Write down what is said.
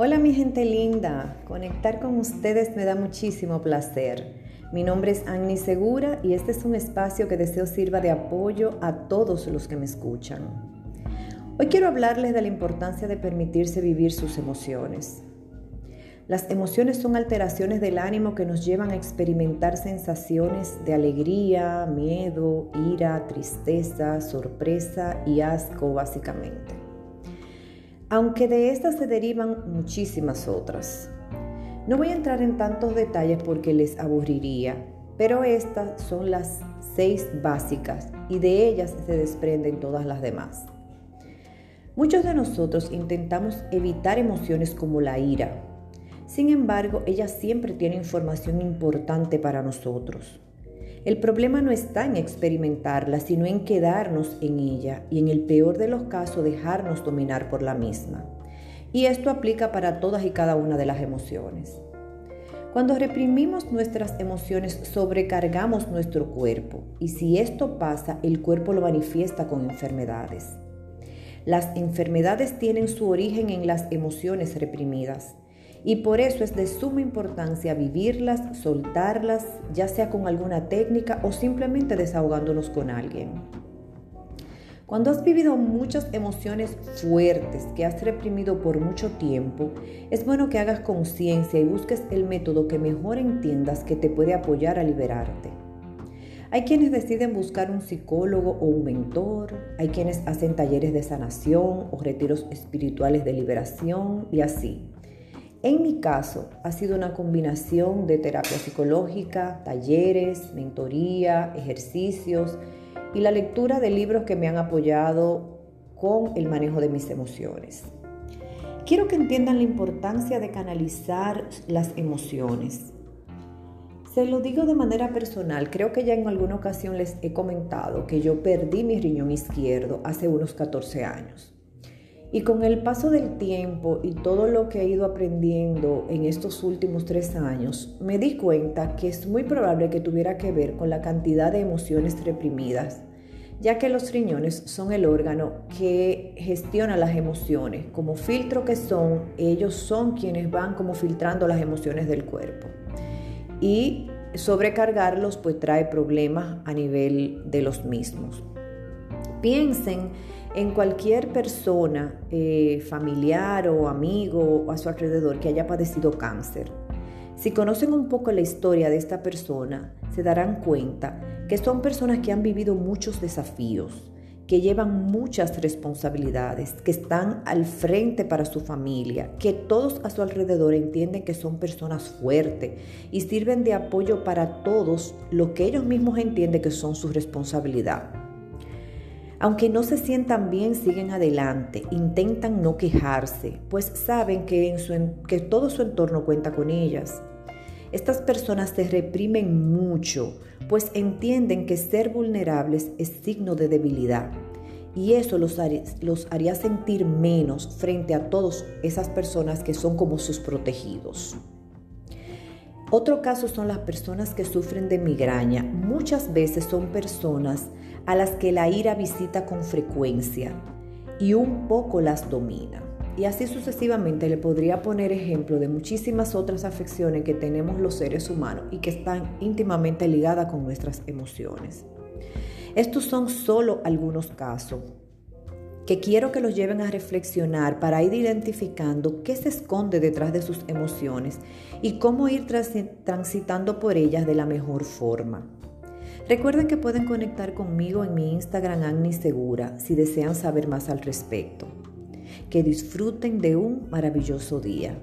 Hola mi gente linda, conectar con ustedes me da muchísimo placer. Mi nombre es Annie Segura y este es un espacio que deseo sirva de apoyo a todos los que me escuchan. Hoy quiero hablarles de la importancia de permitirse vivir sus emociones. Las emociones son alteraciones del ánimo que nos llevan a experimentar sensaciones de alegría, miedo, ira, tristeza, sorpresa y asco básicamente aunque de estas se derivan muchísimas otras. No voy a entrar en tantos detalles porque les aburriría, pero estas son las seis básicas y de ellas se desprenden todas las demás. Muchos de nosotros intentamos evitar emociones como la ira. Sin embargo, ella siempre tiene información importante para nosotros. El problema no está en experimentarla, sino en quedarnos en ella y en el peor de los casos dejarnos dominar por la misma. Y esto aplica para todas y cada una de las emociones. Cuando reprimimos nuestras emociones, sobrecargamos nuestro cuerpo y si esto pasa, el cuerpo lo manifiesta con enfermedades. Las enfermedades tienen su origen en las emociones reprimidas y por eso es de suma importancia vivirlas, soltarlas, ya sea con alguna técnica o simplemente desahogándonos con alguien. Cuando has vivido muchas emociones fuertes que has reprimido por mucho tiempo, es bueno que hagas conciencia y busques el método que mejor entiendas que te puede apoyar a liberarte. Hay quienes deciden buscar un psicólogo o un mentor, hay quienes hacen talleres de sanación o retiros espirituales de liberación y así. En mi caso, ha sido una combinación de terapia psicológica, talleres, mentoría, ejercicios y la lectura de libros que me han apoyado con el manejo de mis emociones. Quiero que entiendan la importancia de canalizar las emociones. Se lo digo de manera personal, creo que ya en alguna ocasión les he comentado que yo perdí mi riñón izquierdo hace unos 14 años. Y con el paso del tiempo y todo lo que he ido aprendiendo en estos últimos tres años, me di cuenta que es muy probable que tuviera que ver con la cantidad de emociones reprimidas, ya que los riñones son el órgano que gestiona las emociones. Como filtro que son, ellos son quienes van como filtrando las emociones del cuerpo. Y sobrecargarlos pues trae problemas a nivel de los mismos. Piensen en cualquier persona, eh, familiar o amigo a su alrededor que haya padecido cáncer. Si conocen un poco la historia de esta persona, se darán cuenta que son personas que han vivido muchos desafíos, que llevan muchas responsabilidades, que están al frente para su familia, que todos a su alrededor entienden que son personas fuertes y sirven de apoyo para todos lo que ellos mismos entienden que son su responsabilidad. Aunque no se sientan bien, siguen adelante, intentan no quejarse, pues saben que, que todo su entorno cuenta con ellas. Estas personas se reprimen mucho, pues entienden que ser vulnerables es signo de debilidad y eso los, los haría sentir menos frente a todas esas personas que son como sus protegidos. Otro caso son las personas que sufren de migraña. Muchas veces son personas a las que la ira visita con frecuencia y un poco las domina. Y así sucesivamente le podría poner ejemplo de muchísimas otras afecciones que tenemos los seres humanos y que están íntimamente ligadas con nuestras emociones. Estos son solo algunos casos que quiero que los lleven a reflexionar para ir identificando qué se esconde detrás de sus emociones y cómo ir transitando por ellas de la mejor forma. Recuerden que pueden conectar conmigo en mi Instagram Agni Segura si desean saber más al respecto. Que disfruten de un maravilloso día.